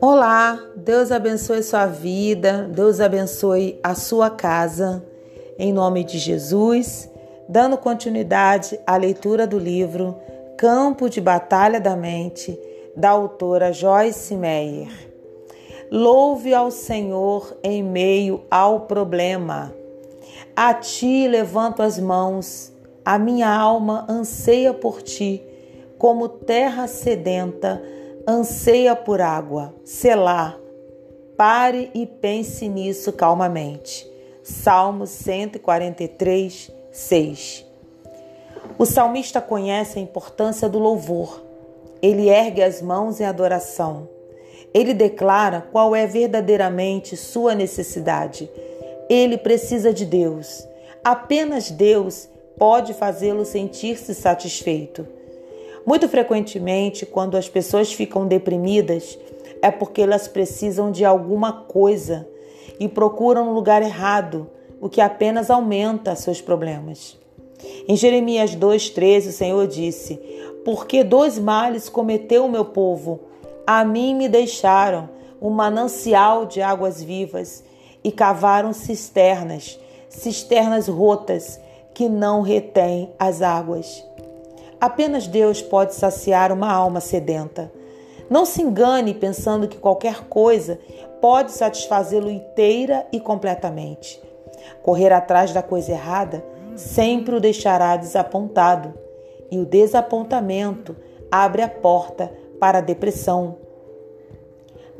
Olá, Deus abençoe sua vida, Deus abençoe a sua casa, em nome de Jesus, dando continuidade à leitura do livro Campo de Batalha da Mente, da autora Joyce Meyer. Louve ao Senhor em meio ao problema. A ti levanto as mãos, a minha alma anseia por ti, como terra sedenta anseia por água. Selá. Pare e pense nisso calmamente. Salmo 143, 6. O salmista conhece a importância do louvor. Ele ergue as mãos em adoração. Ele declara qual é verdadeiramente sua necessidade. Ele precisa de Deus. Apenas Deus pode fazê-lo sentir-se satisfeito. Muito frequentemente, quando as pessoas ficam deprimidas, é porque elas precisam de alguma coisa e procuram no lugar errado, o que apenas aumenta seus problemas. Em Jeremias 2,13, o Senhor disse: Porque dois males cometeu o meu povo, a mim me deixaram um manancial de águas vivas e cavaram cisternas, cisternas rotas que não retêm as águas. Apenas Deus pode saciar uma alma sedenta. Não se engane pensando que qualquer coisa pode satisfazê-lo inteira e completamente. Correr atrás da coisa errada sempre o deixará desapontado, e o desapontamento abre a porta para a depressão.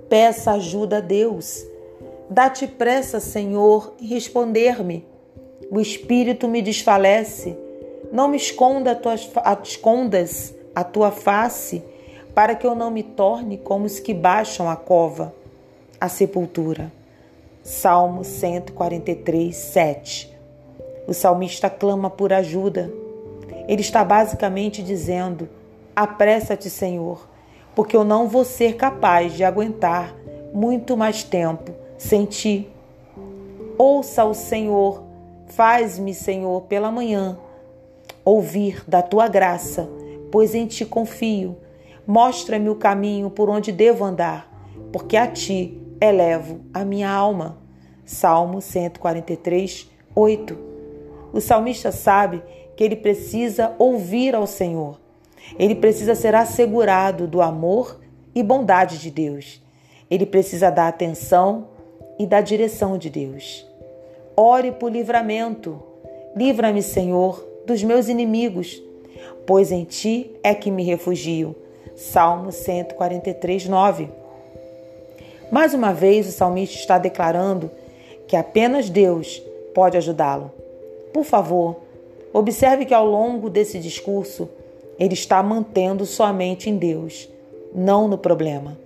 Peça ajuda a Deus. Dá-te pressa, Senhor, responder-me. O espírito me desfalece não me esconda tuas, escondas a tua face, para que eu não me torne como os que baixam a cova, a sepultura. Salmo 143, 7. O salmista clama por ajuda. Ele está basicamente dizendo: Apressa-te, Senhor, porque eu não vou ser capaz de aguentar muito mais tempo sem ti. Ouça o Senhor, faz-me, Senhor, pela manhã ouvir da tua graça, pois em ti confio. Mostra-me o caminho por onde devo andar, porque a ti elevo a minha alma. Salmo 143, 8. O salmista sabe que ele precisa ouvir ao Senhor. Ele precisa ser assegurado do amor e bondade de Deus. Ele precisa da atenção e da direção de Deus. Ore por livramento. Livra-me, Senhor, dos meus inimigos, pois em ti é que me refugio. Salmo 143, 9. Mais uma vez, o salmista está declarando que apenas Deus pode ajudá-lo. Por favor, observe que ao longo desse discurso, ele está mantendo sua mente em Deus, não no problema.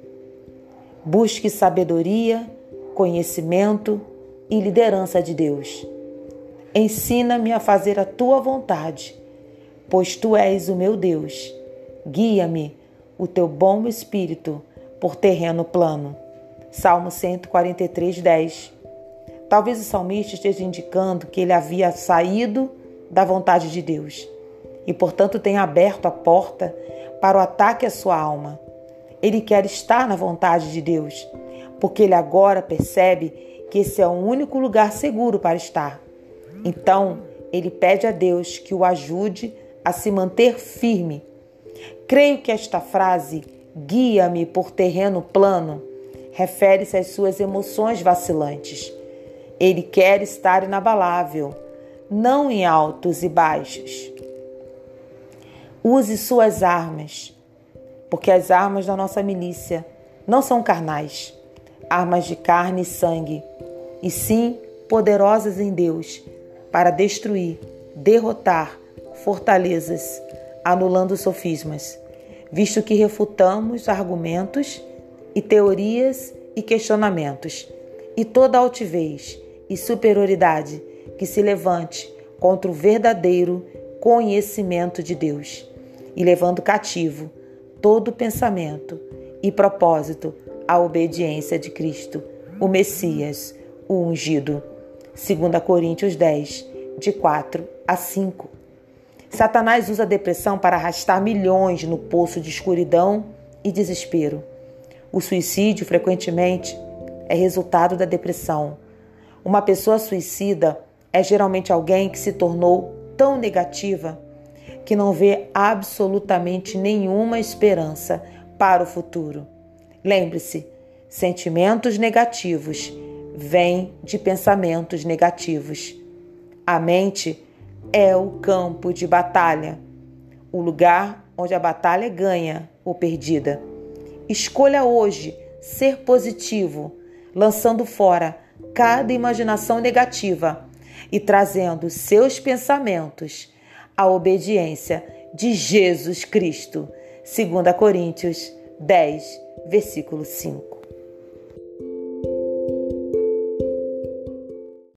Busque sabedoria, conhecimento e liderança de Deus. Ensina-me a fazer a tua vontade, pois tu és o meu Deus. Guia-me, o teu bom espírito, por terreno plano. Salmo 143, 10. Talvez o salmista esteja indicando que ele havia saído da vontade de Deus e, portanto, tenha aberto a porta para o ataque à sua alma. Ele quer estar na vontade de Deus, porque ele agora percebe que esse é o único lugar seguro para estar. Então, ele pede a Deus que o ajude a se manter firme. Creio que esta frase, guia-me por terreno plano, refere-se às suas emoções vacilantes. Ele quer estar inabalável, não em altos e baixos. Use suas armas, porque as armas da nossa milícia não são carnais, armas de carne e sangue, e sim poderosas em Deus para destruir, derrotar fortalezas, anulando sofismas, visto que refutamos argumentos e teorias e questionamentos, e toda altivez e superioridade que se levante contra o verdadeiro conhecimento de Deus, e levando cativo todo pensamento e propósito à obediência de Cristo, o Messias, o ungido. 2 Coríntios 10, de 4 a 5. Satanás usa a depressão para arrastar milhões no poço de escuridão e desespero. O suicídio, frequentemente, é resultado da depressão. Uma pessoa suicida é geralmente alguém que se tornou tão negativa que não vê absolutamente nenhuma esperança para o futuro. Lembre-se, sentimentos negativos vêm de pensamentos negativos. A mente é o campo de batalha, o lugar onde a batalha ganha ou perdida. Escolha hoje ser positivo, lançando fora cada imaginação negativa e trazendo seus pensamentos à obediência de Jesus Cristo. 2 Coríntios 10, versículo 5.